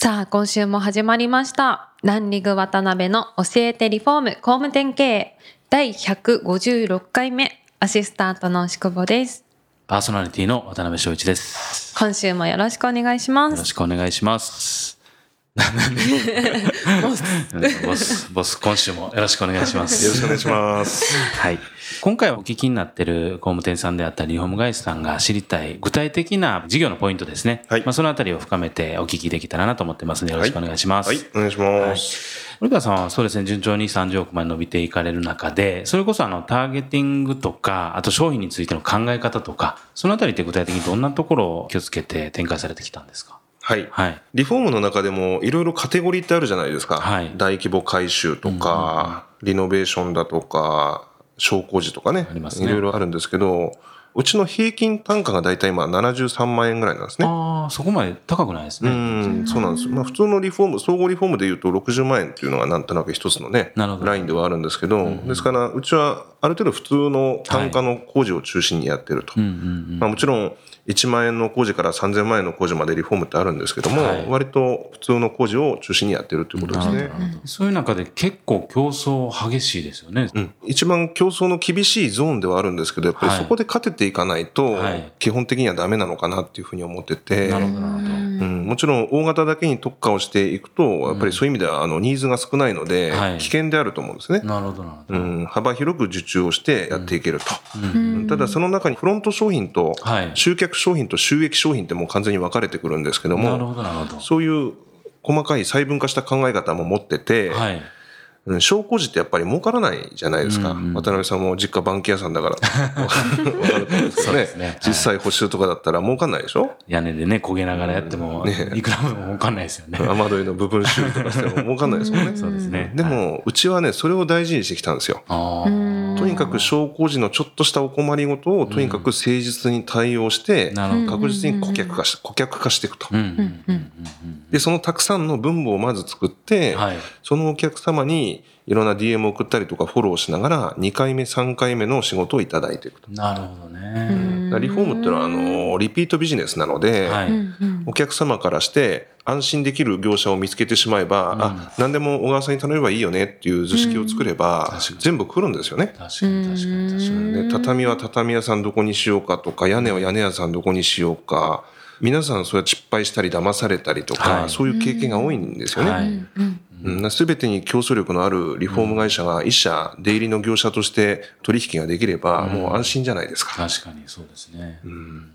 さあ今週も始まりましたランリング渡辺の教えてリフォーム工務店経営第156回目アシスタントの牛久保ですパーソナリティの渡辺翔一です。今週もよろしくお願いしますよろしくお願いします。ボス、ボス、今週もよろしくお願いします。よろしくお願いします。はい。今回お聞きになっている工務店さんであったり、リフォーム会社さんが知りたい具体的な事業のポイントですね。はいまあ、そのあたりを深めてお聞きできたらなと思ってますので、よろしくお願いします。はい、お願いします。森川さんはそうですね、順調に30億まで伸びていかれる中で、それこそあの、ターゲティングとか、あと商品についての考え方とか、そのあたりって具体的にどんなところを気をつけて展開されてきたんですか？はい。はい。リフォームの中でもいろいろカテゴリーってあるじゃないですか。はい大規模改修とか、リノベーションだとか、小工事とかね。いろいろあるんですけど、うちの平均単価が大体今73万円ぐらいなんですね。ああ、そこまで高くないですうね。ん、そうなんです。まあ普通のリフォーム、総合リフォームで言うと60万円っていうのがなんとなく一つのね、なるほどラインではあるんですけど、ですからうちはある程度普通の単価の工事を中心にやってると。うんうんうん。まあ、もちろん1万円の工事から3000万円の工事までリフォームってあるんですけども、はい。割と普通の工事を中心にやってるということですね。そういう中で結構競争激しいですよね。うん、一番競争の厳しいゾーンではあるんですけど、やっぱりはい。そこで勝てていかないとはい、基本的にはダメなのかなっていうふうに思ってて、なるほど、なるほど。うん、もちろん大型だけに特化をしていくと、やっぱりそういう意味ではあのニーズが少ないのではい、危険であると思うんですね。なるほど、なるほど。うん、幅広く受注をしてやっていけると。うんただその中にフロント商品とはい集客商品と収益商品ってもう完全に分かれてくるんですけども、なるほど、なるほど。そういう細かい細分化した考え方も持ってて、はい。うん商工事ってやっぱり儲からないじゃないですか。うんうん渡辺さんも実家バンキ屋さんだから そうですねはい実際補修とかだったら儲かんないでしょ？屋根でね、焦げながらやっても、ねいくらもわかんないですよね。雨どいの部分修理とかしても儲かんないですもんね。そうですね。ではい、も、うちはね、それを大事にしてきたんですよ。あーとにかく商工事のちょっとしたお困りごとをとにかく誠実に対応して。確実に顧客化し、顧客化していくとで、そのたくさんの分母をまず作って。そのお客様にいろんな DM を送ったりとかフォローしながら、2回目、3回目の仕事をいただいていくと。なるほどね。だからリフォームっていうのは、あの、リピートビジネスなので、はい。お客様からして安心できる業者を見つけてしまえば、あ、何でも小川さんに頼めばいいよねっていう図式を作れば、確かに全部来るんですよね。確かに、確かに、確かに。で畳は畳屋さんどこにしようかとか、屋根は屋根屋さんどこにしようか、皆さんそうやって失敗したり騙されたりとか、はいそういう経験が多いんですよね。はい。すべてに競争力のあるリフォーム会社が一社出入りの業者として取引ができればもう安心じゃないですか。確かにそうですね。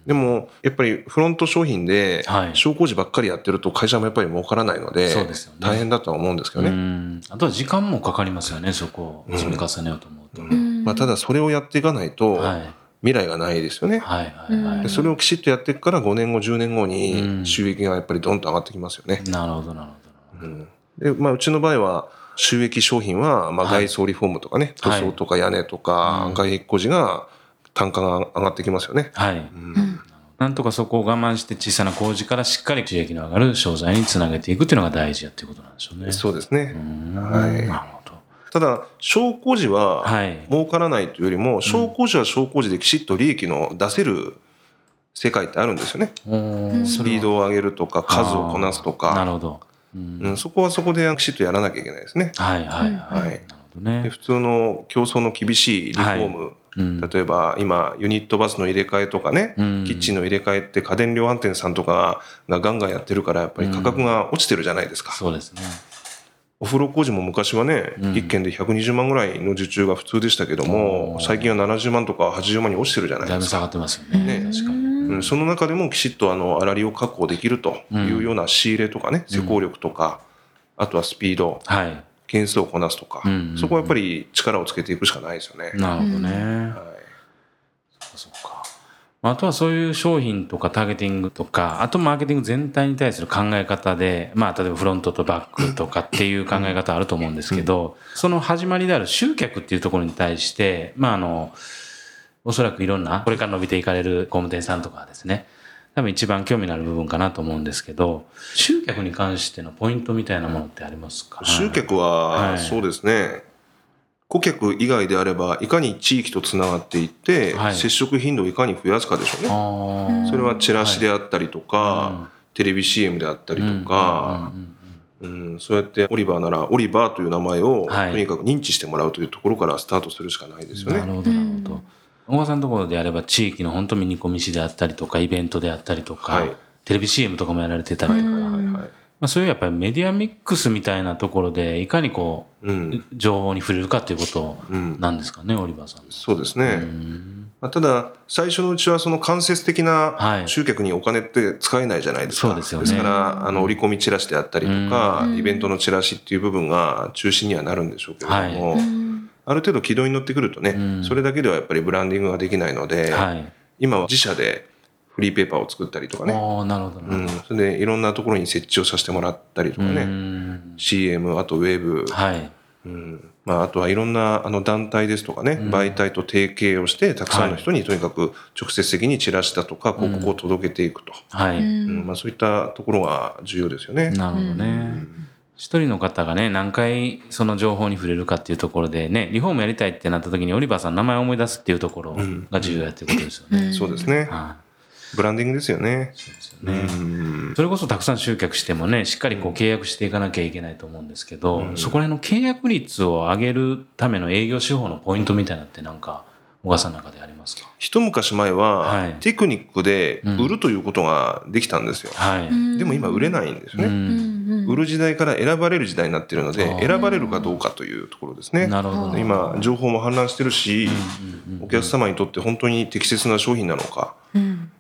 でもやっぱりフロント商品ではい商工事ばっかりやってると会社もやっぱり儲からないので大変だとは思うんですけどうね。ん。あとは時間もかかりますよね、そこを積み重ねようと思うと。まあ、ただそれをやっていかないとはい。未来がないですよね。はい、はい、はいで。それをきちっとやっていくから5年後10年後うんに収益がやっぱりドンと上がってきますよね。なるほど、なるほど。で、まあ、うちの場合は、収益商品は、まあ、はい外装リフォームとかね、はい塗装とか屋根とか、外壁工事が、単価が上がってきますよね。はい。なんとかそこを我慢して小さな工事からしっかり収益の上がる商材につなげていくっていうのが大事やっていうことなんでしょうね。そうですね。うんはいなるほど。ただ、小工事ははい、儲からないというよりも、小工事は小工事できちっと利益の出せる世界ってあるんですよね。うんスピードを上げるとか、数をこなすとか、なるほど。うんうん、そこはそこできちっとやらなきゃいけないですね。はいはいはい。はいなるほどね。で普通の競争の厳しいリフォーム、うん例えば今ユニットバスの入れ替えとかね、うんキッチンの入れ替えって家電量販店さんとかがガンガンやってるからやっぱり価格が落ちてるじゃないですか。そうですね。お風呂工事も昔はね、うん1件で120万ぐらいの受注が普通でしたけども最近は70万とか80万に落ちてるじゃないですか。だいぶ下がってますよね。ね確かに。うん、その中でもきちっとあの粗利を確保できるというような仕入れとかね、施工力とか、あとはスピード、はい。件数をこなすとか、そこはやっぱり力をつけていくしかないですよね。なるほどね。はいそうか。まああとはそういう商品とかターゲティングとか、あとマーケティング全体に対する考え方で、まあ例えばフロントとバックとかっていう考え方あると思うんですけど、その始まりである集客っていうところに対して、まああの、おそらくいろんな、これから伸びていかれる工務店さんとかはですね、多分一番興味のある部分かなと思うんですけど、集客に関してのポイントみたいなものってありますか？集客ははい。そうですね、顧客以外であればいかに地域とつながっていって、はい。接触頻度をいかに増やすかでしょうね。それはチラシであったりとか、テレビ CM であったりとか、うんそうやってオリバーならオリバーという名前をはい。とにかく認知してもらうというところからスタートするしかないですよね。なるほど、なるほど。小川さんのところであれば、地域の本当ミニコミ誌であったりとか、イベントであったりとか、はい。テレビ CM とかもやられてたりとか、はいはいはい。まあ、そういうやっぱりメディアミックスみたいなところで、いかにこう、うん、情報に触れるかっていうことうん。なんですかね、オリバーさん。そうですね。うん。まあ、ただ、最初のうちはその間接的はない。集客にお金って使えないじゃないですか。そうですよね。から、あの、折り込みチラシであったりとか、イベントのチラシっていう部分が中心にはなるんでしょうけれども、ある程度軌道に乗ってくるとね、ん。それだけではやっぱりブランディングができないので、はい。今は自社でフリーペーパーを作ったりとかね、ああ、なるほどなうん。それでいろんなところに設置をさせてもらったりとかうね、ん CM、あとウェブ、はい。うん。まあ、あとはいろんなあの団体ですとかね、媒体と提携をして、たくさんの人にとにかく直接的にチラシだとか広告を届けていくと。はい。うん。まあ、そういったところが重要ですよね。なるほどね。一人の方がね、何回その情報に触れるかっていうところでね、リフォームやりたいってなった時にオリバーさんの名前を思い出すっていうところが重要やっていうことですよね。そうですね。はブランディングですよね。い。そうですよね。うんそれこそたくさん集客してもね、しっかりこう契約していかなきゃいけないと思うんですけど、そこら辺の契約率を上げるための営業手法のポイントみたいなのってなんか、小川さんの中でありますか？一昔前は、はいテクニックで売るということができたんですよ。はい。でも今売れないんですね。うん売る時代から選ばれる時代になっているので、選ばれるかどうかというところですね。なるほど。今、情報も氾濫してるし、お客様にとって本当に適切な商品なのか、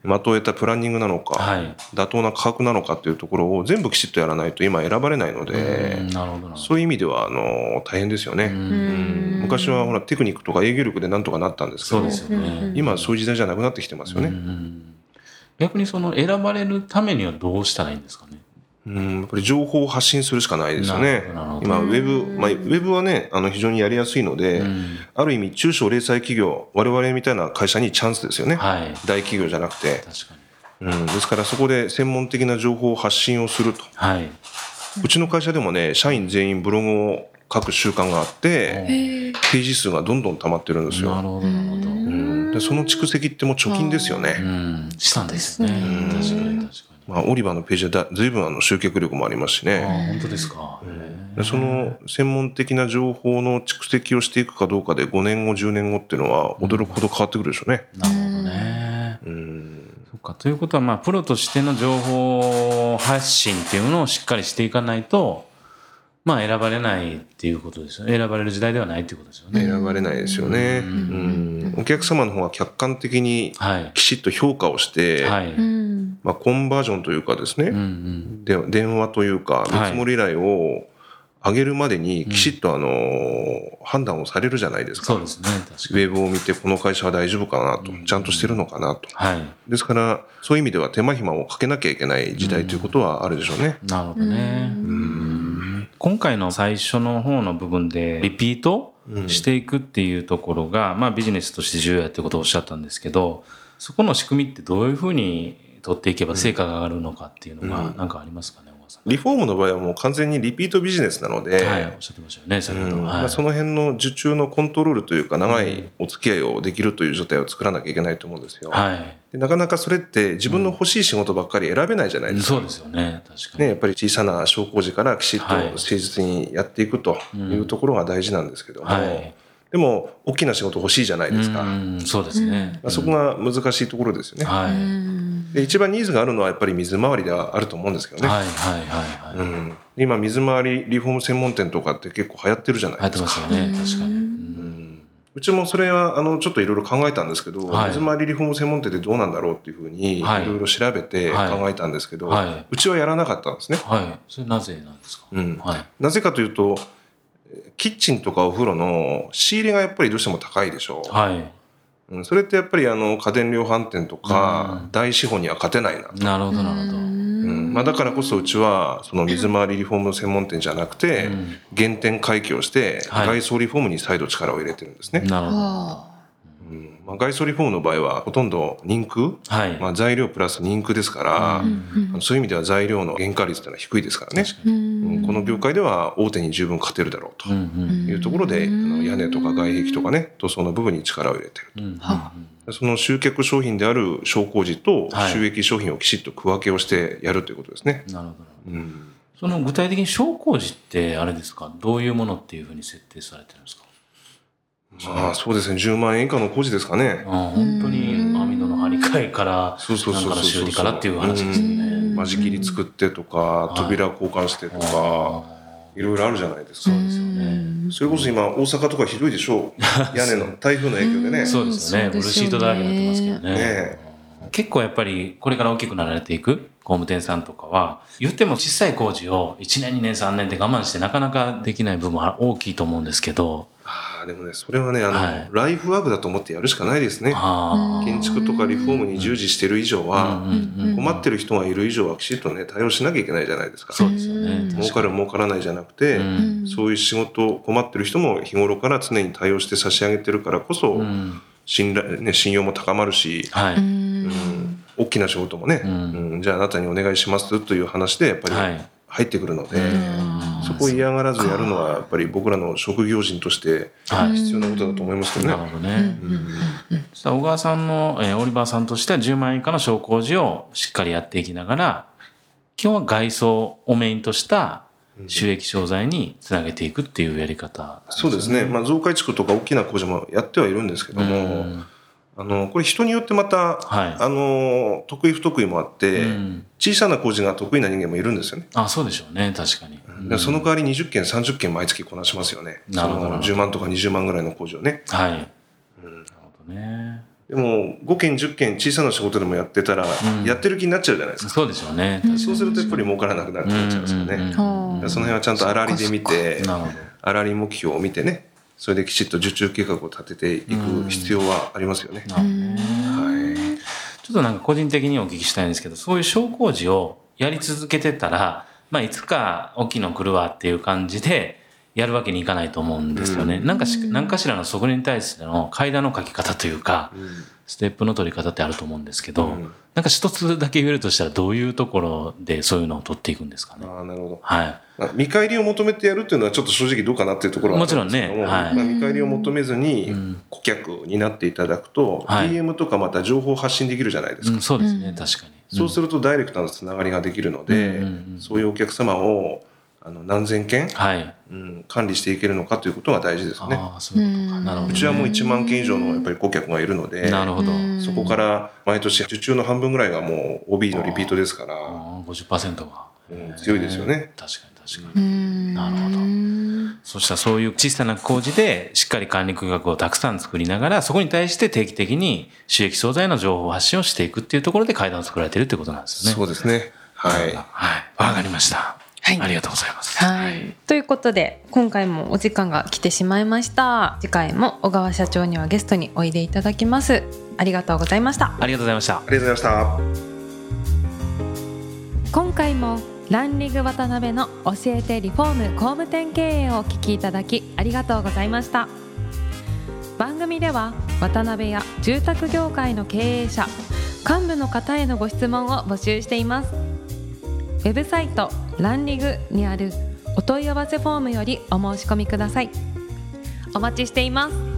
的を得たプランニングなのか、はい妥当な価格なのかというところを全部きちっとやらないと今選ばれないので。そういう意味ではあの大変ですよね。うん昔はほらテクニックとか営業力でなんとかなったんですけどそうですよね。今はそういう時代じゃなくなってきてますよね。うん逆にその選ばれるためにはどうしたらいいんですかね？うん、やっぱり情報を発信するしかないですよね今、ウェブ、まあ、ウェブはね、あの、非常にやりやすいので、んある意味、中小零細企業、我々みたいな会社にチャンスですよね。はい。大企業じゃなくて。確かに。うん、ですから、そこで専門的な情報を発信をすると。はい。うちの会社でもね、社員全員ブログを書く習慣があって、ページ数がどんどん溜まってるんですよ。なるほど、なるほど。うん、でその蓄積ってもう貯金ですようね。ん。資産ですね。確かに、確かに。まあ、オリバーのページはだ随分あの集客力もありますしああ、ね。本当ですか。その専門的な情報の蓄積をしていくかどうかで5年後、10年後っていうのは驚くほど変わってくるでしょうね。えなるほどね。うん。そっか。ということは、まあ、プロとしての情報発信っていうのをしっかりしていかないと、まあ、選ばれないっていうことですよね。選ばれる時代ではないっていうことですよね。選ばれないですよね。うん。お客様の方が客観的にはい。きちっと評価をして、はい。うんまあ、コンバージョンというかですね、うん。で電話というか、見はい積もり依頼を上げるまでにきちっとあの、判断をされるじゃないですか。そうですね。ウェブを見てこの会社は大丈夫かなと、ちゃんとしてるのかなと。に。はい。ですから、そういう意味では手間暇をかけなきゃいけない時代ということはあるでしょうね。なるほどね。うん今回の最初の方の部分で、リピートしていくっていうところが、まあビジネスとして重要やってことをおっしゃったんですけど、そこの仕組みってどういうふうに取っていけば成果が上がるのかっていうのが、なんかありますかね。リフォームの場合はもう完全にリピートビジネスなので、はい、おっしゃってましたよね、先ほど。うんはいまあ、その辺の受注のコントロールというか長いお付き合いをできるという状態を作らなきゃいけないと思うんですよ。はい。でなかなかそれって自分の欲しい仕事ばっかり選べないじゃないですか。そうですよね、確かに。ね、やっぱり小さな商工事からきちっとはい誠実にやっていくというところが大事なんですけども、はいでも大きな仕事欲しいじゃないですか。うん、そうですね。まあそこが難しいところですよね。はい。で一番ニーズがあるのはやっぱり水回りではあると思うんですけどね。はい、はい、はい、はい。うん、今水回りリフォーム専門店とかって結構流行ってるじゃないですか。ますよね、確かに。うんうちもそれはあのちょっといろいろ考えたんですけど、はい水回りリフォーム専門店ってどうなんだろうっていうふうにいはいろいろ調べてはい考えたんですけど、はいうちはやらなかったんですね。はい。それなぜなんですか？うんはい。なぜかというとキッチンとかお風呂の仕入れがやっぱりどうしても高いでしょう。はい。うんそれってやっぱりあの家電量販店とかうん大資本には勝てないな。なるほどなるほど。うんまあ、だからこそうちはその水回りリフォーム専門店じゃなくてうん原点回帰をしてはい外装リフォームに再度力を入れてるんですね。なるほど。はうん。まあ、外装リフォームの場合はほとんど人空、はい。まあ、材料プラス人空ですから、うんそういう意味では材料の原価率というのは低いですからね、ううん。んこの業界では大手に十分勝てるだろうというところで、うん。あの屋根とか外壁とかね塗装の部分に力を入れてるうんうんはその集客商品である商工時とはい。収益商品をきちっと区分けをしてやるということですね。なるほど。うん。その具体的に商工時ってあれですか？どういうものっていうふうに設定されてるんですか？まあそうですね。10万円以下の工事ですかね。あ本当に網戸の張り替えからそうそうそうそうなんかの修理からっていう話ですよね。うん。間仕切り作ってとかい。扉交換してとかあいろいろあるじゃないですか。そうですよね。それこそ今大阪とかひどいでしょう。屋根の台風の影響でね。ーそうですよね。ブルーシートだらけになってますけどね。ね結構やっぱりこれから大きくなられていく工務店さんとかは言っても小さい工事を1年2年3年で我慢してなかなかできない部分は大きいと思うんですけどああでもねそれはねあの、はい。ライフワークだと思ってやるしかないですね。あー。建築とかリフォームに従事してる以上は、困ってる人がいる以上はきちっとね対応しなきゃいけないじゃないですか。そうですよね。儲かる儲からないじゃなくて、うん。そういう仕事困ってる人も日頃から常に対応して差し上げてるからこそ、うん。信頼ね、信用も高まるし、はい。うん。大きな仕事もね、うん。うん。じゃああなたにお願いしますという話でやっぱりはい入ってくるので、うん。そこを嫌がらずやるのはやっぱり僕らの職業人としてはい。必要なことだと思いますけどね。なるほどね。小川さんの、えーオリバーさんとしては10万円以下の商工事をしっかりやっていきながら、基本は外装をメインとした収益商材につなげていくっていうやり方、そうですね、まあ、増改築とか大きな工事もやってはいるんですけども、うんあのこれ人によってまた、はいあの得意不得意もあって、うん小さな工事が得意な人間もいるんですよね。あ、そうでしょうね。確かに。でその代わり20件30件毎月こなしますよね。なるほどその10万とか20万ぐらいの工事をね。はい。なるほどね。でも5件10件小さな仕事でもやってたら、んやってる気になっちゃうじゃないですか。そうでしょうね。そうするとやっぱり儲からなくなるってなっちゃいますよね。うんうんうんその辺はちゃんと粗利で見て。粗利目標を見てね、それできちっと受注計画を立てていく必要はありますよね。はい。ちょっとなんか個人的にお聞きしたいんですけど、そういう商工事をやり続けてたら、まあいつか大きいの来るわっていう感じでやるわけにいかないと思うんですよね。なんかし、何かしらのそこに対しての階段の書き方というか、ステップの取り方ってあると思うんですけど、うんなんか一つだけ言えるとしたらどういうところでそういうのを取っていくんですかね。ああ、なるほど。はい。まあ見返りを求めてやるっていうのはちょっと正直どうかなっていうところはももちろんねはいまあ見返りを求めずにん顧客になっていただくと、はい DM とかまた情報を発信できるじゃないですか。うん、そうですね、確かに。そうするとダイレクトなつながりができるので、うんうんうんそういうお客様をあの何千件、はい。うん、管理していけるのかということが大事ですね。ああ、そういうことか。なるほど、ね。うちはもう1万件以上のやっぱり顧客がいるので、なるほど。そこから毎年受注の半分ぐらいがもう OB のリピートですから、ああ50%が、うん強いですよね。確かに確かに。なるほど。そしたらそういう小さな工事でしっかり管理区画をたくさん作りながら、そこに対して定期的に収益商材の情報発信をしていくっていうところで階段を作られてるっていうことなんですよね。そうですね。はい。はい。わかりました。はい。ありがとうございます。はい、ということで今回もお時間が来てしまいました。次回も小川社長にはゲストにおいでいただきます。ありがとうございました。ありがとうございました。ありがとうございました。今回もランリング渡辺の教えてリフォーム工務店経営をお聞きいただきありがとうございました。番組では渡辺や住宅業界の経営者幹部の方へのご質問を募集しています。ウェブサイトランリグにあるお問い合わせフォームよりお申し込みください。お待ちしています。